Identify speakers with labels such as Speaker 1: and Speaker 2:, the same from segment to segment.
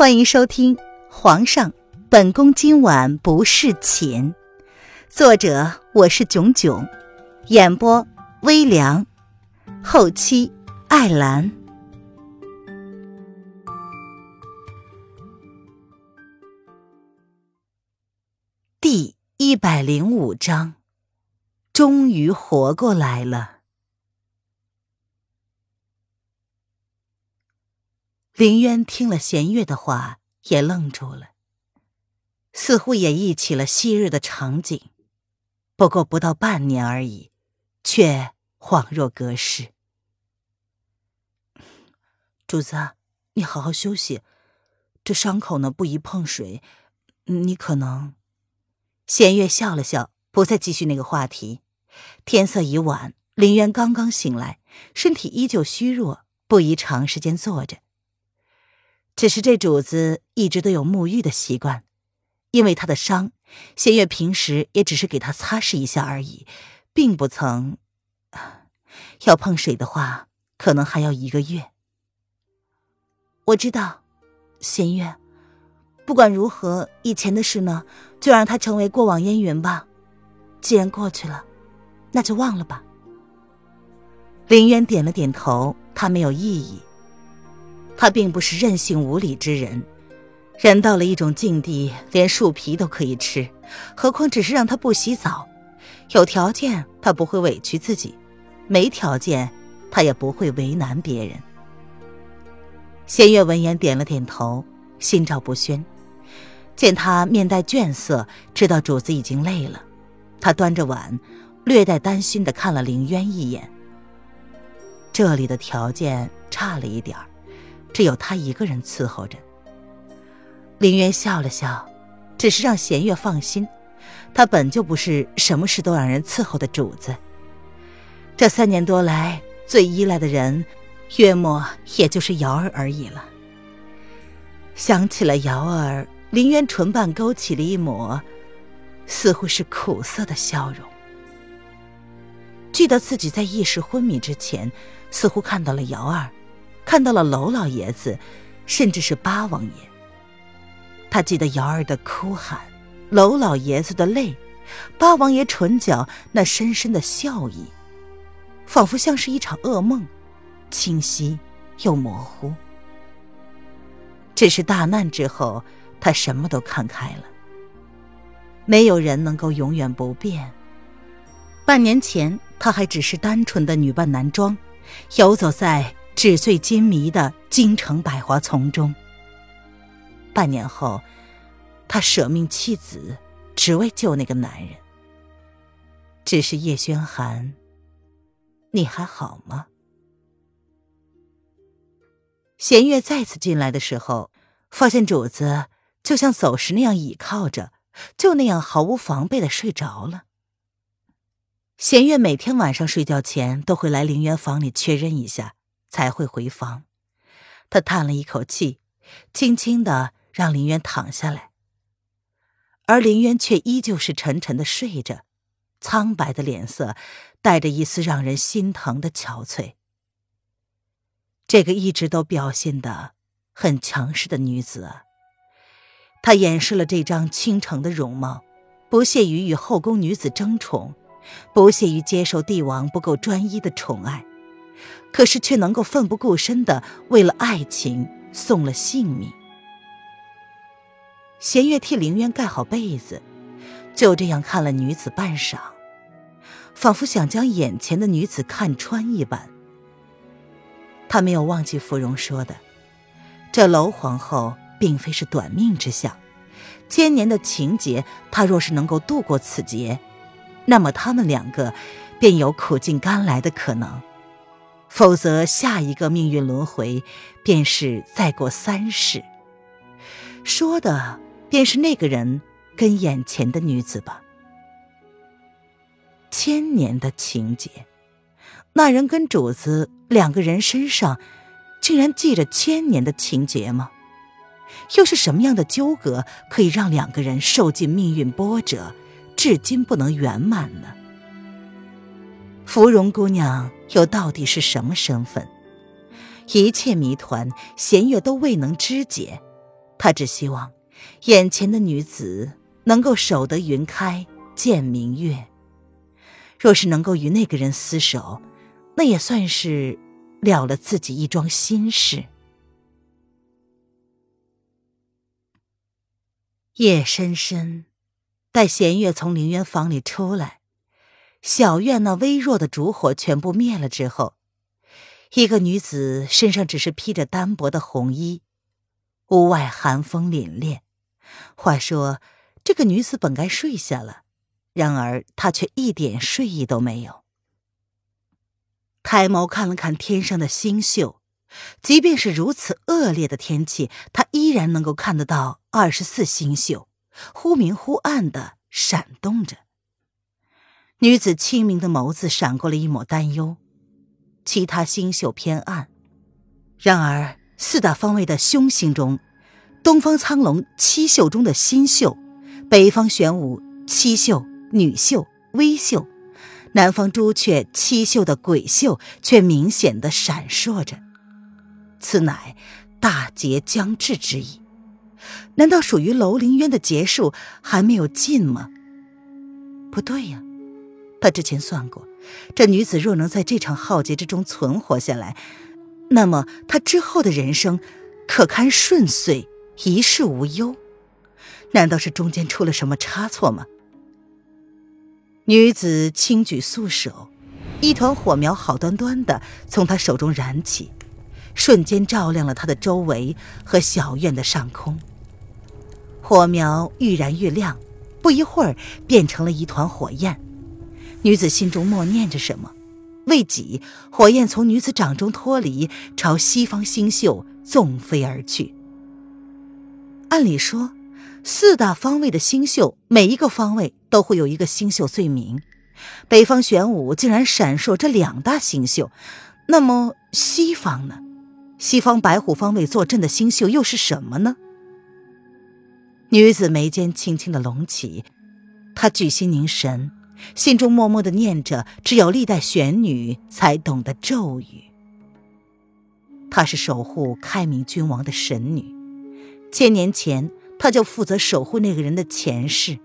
Speaker 1: 欢迎收听《皇上，本宫今晚不侍寝》，作者我是囧囧，演播微凉，后期艾兰。第一百零五章，终于活过来了。林渊听了弦月的话，也愣住了，似乎也忆起了昔日的场景，不过不到半年而已，却恍若隔世。
Speaker 2: 主子，你好好休息，这伤口呢不宜碰水，你可能……
Speaker 1: 弦月笑了笑，不再继续那个话题。天色已晚，林渊刚刚醒来，身体依旧虚弱，不宜长时间坐着。只是这主子一直都有沐浴的习惯，因为他的伤，弦月平时也只是给他擦拭一下而已，并不曾。要碰水的话，可能还要一个月。
Speaker 2: 我知道，弦月，不管如何，以前的事呢，就让它成为过往烟云吧。既然过去了，那就忘了吧。
Speaker 1: 林渊点了点头，他没有异议。他并不是任性无理之人，人到了一种境地，连树皮都可以吃，何况只是让他不洗澡？有条件他不会委屈自己，没条件他也不会为难别人。仙月闻言点了点头，心照不宣。见他面带倦色，知道主子已经累了，他端着碗，略带担心的看了凌渊一眼。这里的条件差了一点儿。只有他一个人伺候着。林渊笑了笑，只是让弦月放心，他本就不是什么事都让人伺候的主子。这三年多来，最依赖的人，约莫也就是瑶儿而已了。想起了瑶儿，林渊唇瓣勾起了一抹，似乎是苦涩的笑容。记得自己在意识昏迷之前，似乎看到了瑶儿。看到了娄老爷子，甚至是八王爷。他记得瑶儿的哭喊，娄老爷子的泪，八王爷唇角那深深的笑意，仿佛像是一场噩梦，清晰又模糊。只是大难之后，他什么都看开了。没有人能够永远不变。半年前，他还只是单纯的女扮男装，游走在。纸醉金迷的京城百花丛中。半年后，他舍命弃子，只为救那个男人。只是叶轩寒，你还好吗？弦月再次进来的时候，发现主子就像走时那样倚靠着，就那样毫无防备的睡着了。弦月每天晚上睡觉前都会来陵园房里确认一下。才会回房。他叹了一口气，轻轻的让林渊躺下来，而林渊却依旧是沉沉的睡着，苍白的脸色带着一丝让人心疼的憔悴。这个一直都表现的很强势的女子啊，她掩饰了这张倾城的容貌，不屑于与后宫女子争宠，不屑于接受帝王不够专一的宠爱。可是却能够奋不顾身的为了爱情送了性命。弦月替凌渊盖好被子，就这样看了女子半晌，仿佛想将眼前的女子看穿一般。他没有忘记芙蓉说的，这娄皇后并非是短命之相，千年的情劫，她若是能够度过此劫，那么他们两个便有苦尽甘来的可能。否则，下一个命运轮回，便是再过三世。说的便是那个人跟眼前的女子吧。千年的情结，那人跟主子两个人身上，竟然记着千年的情结吗？又是什么样的纠葛，可以让两个人受尽命运波折，至今不能圆满呢？芙蓉姑娘又到底是什么身份？一切谜团，弦月都未能知解，他只希望眼前的女子能够守得云开见明月。若是能够与那个人厮守，那也算是了了自己一桩心事。夜深深，待弦月从凌渊房里出来，小院那微弱的烛火全部灭了之后，一个女子身上只是披着单薄的红衣，屋外寒风凛冽。话说，这个女子本该睡下了。然而，她却一点睡意都没有。抬眸看了看天上的星宿，即便是如此恶劣的天气，她依然能够看得到二十四星宿，忽明忽暗的闪动着。女子清明的眸子闪过了一抹担忧。其他星宿偏暗，然而四大方位的凶星中，东方苍龙七宿中的新宿，北方玄武七宿。女宿、微宿，南方朱雀七宿的鬼宿却明显的闪烁着，此乃大劫将至之意。难道属于楼凌渊的劫数还没有尽吗？不对呀，他之前算过，这女子若能在这场浩劫之中存活下来，那么她之后的人生可堪顺遂，一世无忧。难道是中间出了什么差错吗？女子轻举素手，一团火苗好端端的从她手中燃起，瞬间照亮了她的周围和小院的上空。火苗愈燃愈亮，不一会儿变成了一团火焰。女子心中默念着什么，未几，火焰从女子掌中脱离，朝西方星宿纵飞而去。按理说。四大方位的星宿，每一个方位都会有一个星宿罪名。北方玄武竟然闪烁这两大星宿，那么西方呢？西方白虎方位坐镇的星宿又是什么呢？女子眉间轻轻的隆起，她举心凝神，心中默默的念着只有历代玄女才懂的咒语。她是守护开明君王的神女，千年前。她就负责守护那个人的前世，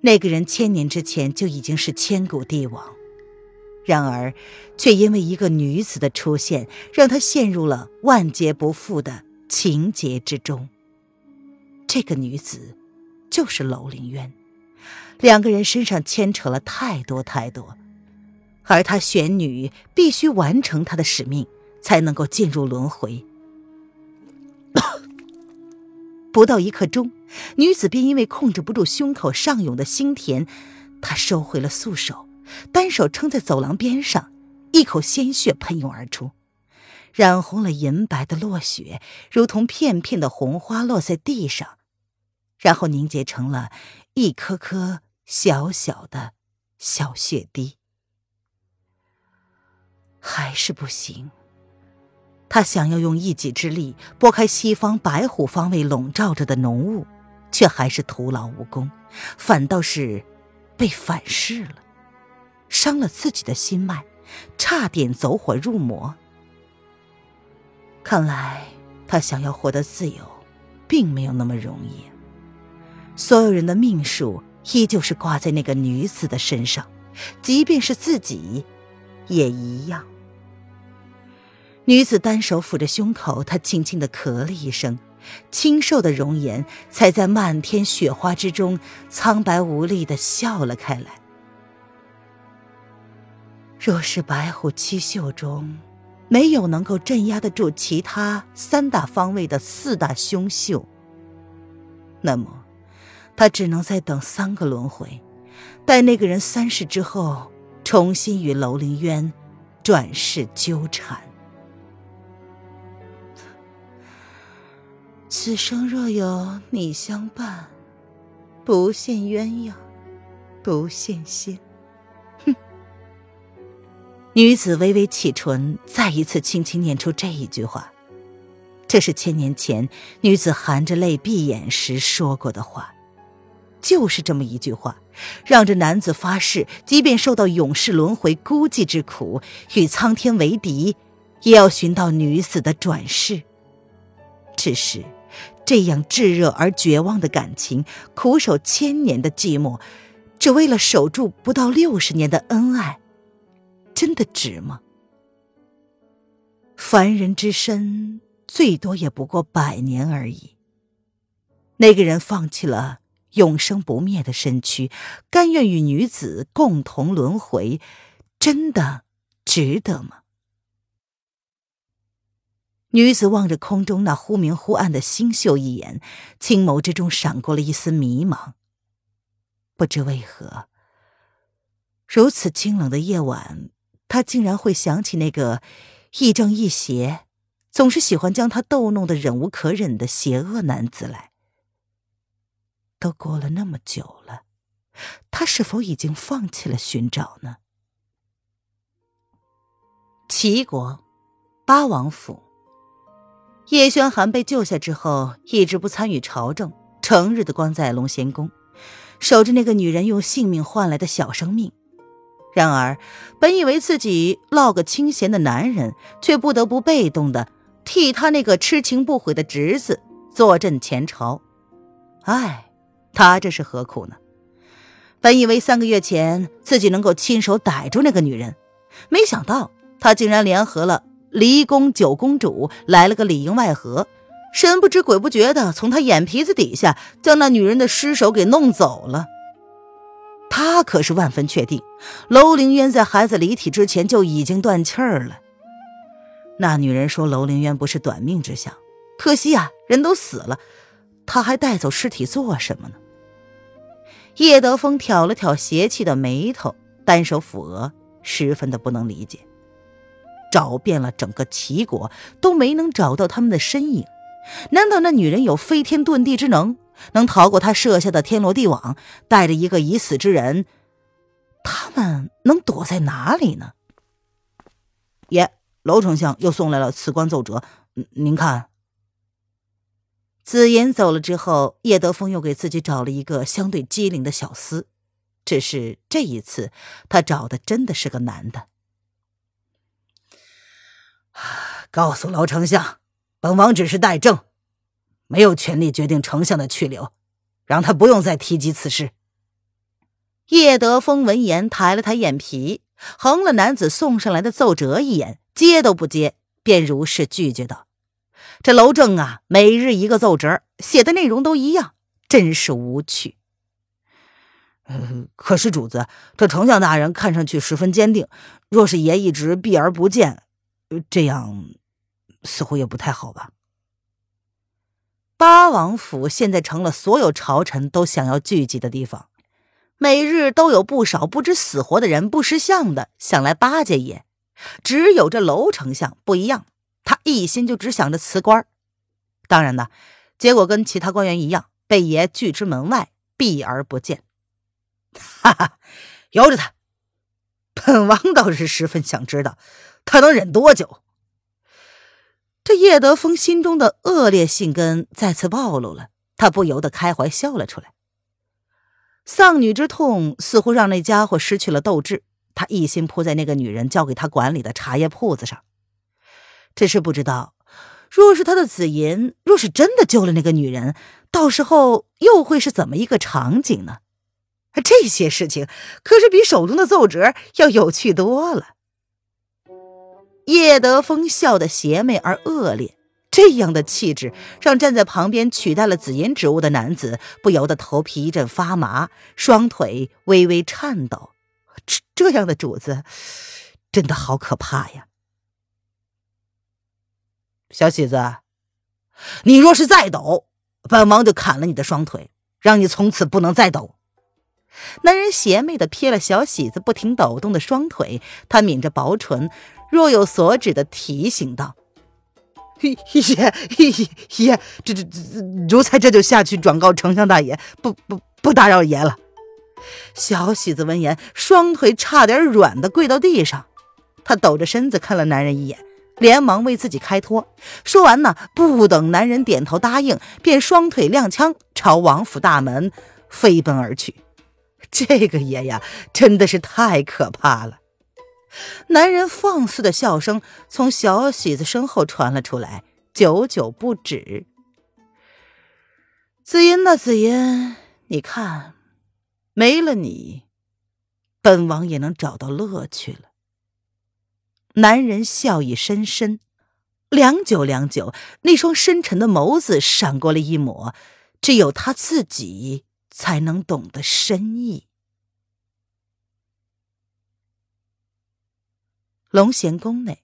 Speaker 1: 那个人千年之前就已经是千古帝王，然而，却因为一个女子的出现，让他陷入了万劫不复的情劫之中。这个女子，就是楼凌渊，两个人身上牵扯了太多太多，而他玄女必须完成她的使命，才能够进入轮回。不到一刻钟，女子便因为控制不住胸口上涌的腥甜，她收回了素手，单手撑在走廊边上，一口鲜血喷涌而出，染红了银白的落雪，如同片片的红花落在地上，然后凝结成了一颗颗小小的小血滴。还是不行。他想要用一己之力拨开西方白虎方位笼罩着的浓雾，却还是徒劳无功，反倒是被反噬了，伤了自己的心脉，差点走火入魔。看来他想要获得自由，并没有那么容易。所有人的命数依旧是挂在那个女子的身上，即便是自己，也一样。女子单手抚着胸口，她轻轻的咳了一声，清瘦的容颜才在漫天雪花之中苍白无力的笑了开来。若是白虎七宿中没有能够镇压得住其他三大方位的四大凶宿，那么他只能再等三个轮回，待那个人三世之后，重新与楼凌渊转世纠缠。此生若有你相伴，不羡鸳鸯，不羡仙。哼！女子微微启唇，再一次轻轻念出这一句话。这是千年前女子含着泪闭眼时说过的话，就是这么一句话，让这男子发誓，即便受到永世轮回孤寂之苦，与苍天为敌，也要寻到女子的转世。只是。这样炙热而绝望的感情，苦守千年的寂寞，只为了守住不到六十年的恩爱，真的值吗？凡人之身，最多也不过百年而已。那个人放弃了永生不灭的身躯，甘愿与女子共同轮回，真的值得吗？女子望着空中那忽明忽暗的星宿一眼，青眸之中闪过了一丝迷茫。不知为何，如此清冷的夜晚，她竟然会想起那个亦正亦邪、总是喜欢将她逗弄得忍无可忍的邪恶男子来。都过了那么久了，他是否已经放弃了寻找呢？齐国八王府。叶宣寒被救下之后，一直不参与朝政，成日的关在龙贤宫，守着那个女人用性命换来的小生命。然而，本以为自己落个清闲的男人，却不得不被动的替他那个痴情不悔的侄子坐镇前朝。唉，他这是何苦呢？本以为三个月前自己能够亲手逮住那个女人，没想到他竟然联合了。离宫九公主来了个里应外合，神不知鬼不觉的从他眼皮子底下将那女人的尸首给弄走了。他可是万分确定，楼凌渊在孩子离体之前就已经断气儿了。那女人说楼凌渊不是短命之相，可惜啊，人都死了，他还带走尸体做什么呢？叶德风挑了挑邪气的眉头，单手抚额，十分的不能理解。找遍了整个齐国，都没能找到他们的身影。难道那女人有飞天遁地之能，能逃过他设下的天罗地网，带着一个已死之人？他们能躲在哪里呢？爷，楼丞相又送来了辞官奏折，您看。紫妍走了之后，叶德风又给自己找了一个相对机灵的小厮，只是这一次他找的真的是个男的。告诉老丞相，本王只是代政，没有权利决定丞相的去留，让他不用再提及此事。叶德风闻言抬了抬眼皮，横了男子送上来的奏折一眼，接都不接，便如实拒绝道：“这楼正啊，每日一个奏折，写的内容都一样，真是无趣。”，可是主子，这丞相大人看上去十分坚定，若是爷一直避而不见。这样似乎也不太好吧？八王府现在成了所有朝臣都想要聚集的地方，每日都有不少不知死活的人不识相的想来巴结爷。只有这楼丞相不一样，他一心就只想着辞官。当然呢，结果跟其他官员一样，被爷拒之门外，避而不见。哈哈，由着他，本王倒是十分想知道。他能忍多久？这叶德风心中的恶劣性根再次暴露了，他不由得开怀笑了出来。丧女之痛似乎让那家伙失去了斗志，他一心扑在那个女人交给他管理的茶叶铺子上。只是不知道，若是他的紫银，若是真的救了那个女人，到时候又会是怎么一个场景呢？这些事情可是比手中的奏折要有趣多了。叶德风笑得邪魅而恶劣，这样的气质让站在旁边取代了紫银职务的男子不由得头皮一阵发麻，双腿微微颤抖。这这样的主子，真的好可怕呀！小喜子，你若是再抖，本王就砍了你的双腿，让你从此不能再抖。男人邪魅的瞥了小喜子不停抖动的双腿，他抿着薄唇。若有所指的提醒道：“爷爷爷，这这这，奴才这就下去转告丞相大爷，不不不打扰爷了。”小喜子闻言，双腿差点软的跪到地上。他抖着身子看了男人一眼，连忙为自己开脱。说完呢，不等男人点头答应，便双腿踉跄，朝王府大门飞奔而去。这个爷呀，真的是太可怕了。男人放肆的笑声从小喜子身后传了出来，久久不止。紫音呐，紫音，你看，没了你，本王也能找到乐趣了。男人笑意深深，良久良久，那双深沉的眸子闪过了一抹只有他自己才能懂得深意。龙贤宫内，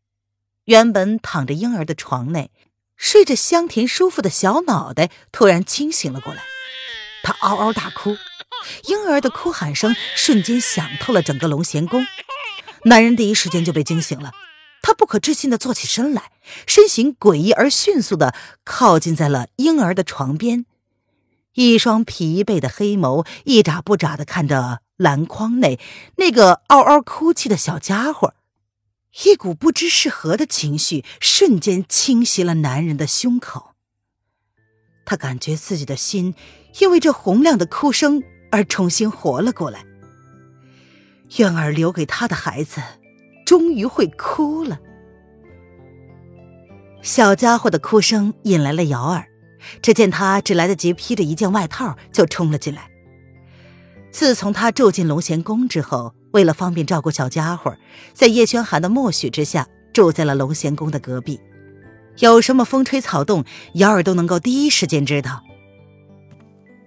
Speaker 1: 原本躺着婴儿的床内，睡着香甜舒服的小脑袋突然清醒了过来，他嗷嗷大哭，婴儿的哭喊声瞬间响透了整个龙贤宫。男人第一时间就被惊醒了，他不可置信的坐起身来，身形诡异而迅速的靠近在了婴儿的床边，一双疲惫的黑眸一眨不眨的看着篮筐内那个嗷嗷哭泣的小家伙。一股不知是何的情绪瞬间侵袭了男人的胸口。他感觉自己的心因为这洪亮的哭声而重新活了过来。渊儿留给他的孩子，终于会哭了。小家伙的哭声引来了瑶儿，只见他只来得及披着一件外套就冲了进来。自从他住进龙贤宫之后。为了方便照顾小家伙，在叶轩寒的默许之下，住在了龙贤宫的隔壁。有什么风吹草动，瑶儿都能够第一时间知道。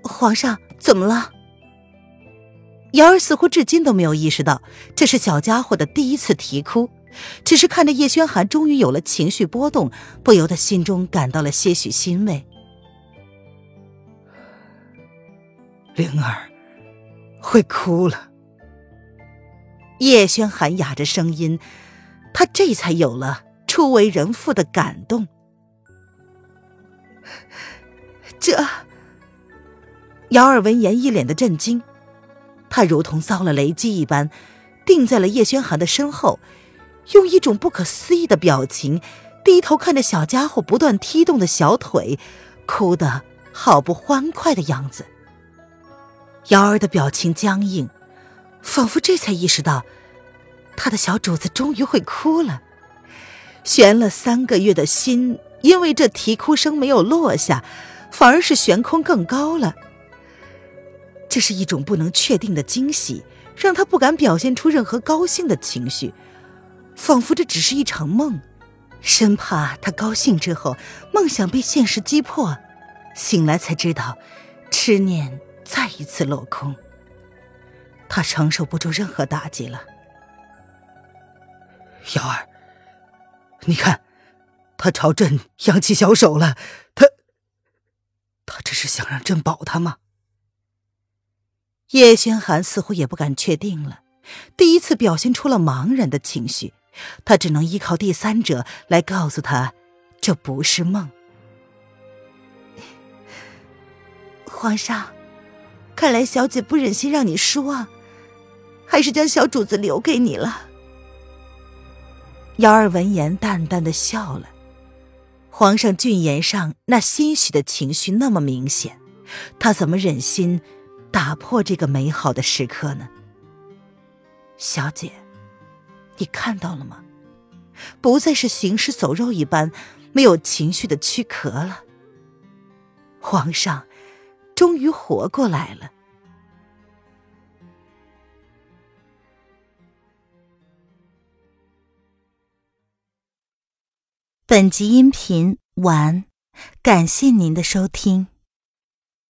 Speaker 2: 皇上怎么了？
Speaker 1: 瑶儿似乎至今都没有意识到这是小家伙的第一次啼哭，只是看着叶轩寒终于有了情绪波动，不由得心中感到了些许欣慰。
Speaker 3: 灵儿会哭了。
Speaker 1: 叶轩寒哑着声音，他这才有了初为人父的感动。
Speaker 2: 这，
Speaker 1: 瑶儿闻言一脸的震惊，他如同遭了雷击一般，定在了叶轩寒的身后，用一种不可思议的表情低头看着小家伙不断踢动的小腿，哭得好不欢快的样子。瑶儿的表情僵硬。仿佛这才意识到，他的小主子终于会哭了。悬了三个月的心，因为这啼哭声没有落下，反而是悬空更高了。这是一种不能确定的惊喜，让他不敢表现出任何高兴的情绪，仿佛这只是一场梦，生怕他高兴之后梦想被现实击破，醒来才知道，痴念再一次落空。他承受不住任何打击了，
Speaker 3: 瑶儿，你看，他朝朕扬起小手了，他，他这是想让朕保他吗？
Speaker 1: 叶轩寒似乎也不敢确定了，第一次表现出了茫然的情绪，他只能依靠第三者来告诉他，这不是梦。
Speaker 2: 皇上，看来小姐不忍心让你失望。还是将小主子留给你了。
Speaker 1: 瑶儿闻言淡淡的笑了。皇上俊颜上那欣喜的情绪那么明显，他怎么忍心打破这个美好的时刻呢？小姐，你看到了吗？不再是行尸走肉一般没有情绪的躯壳了。皇上终于活过来了。
Speaker 2: 本集音频完，感谢您的收听。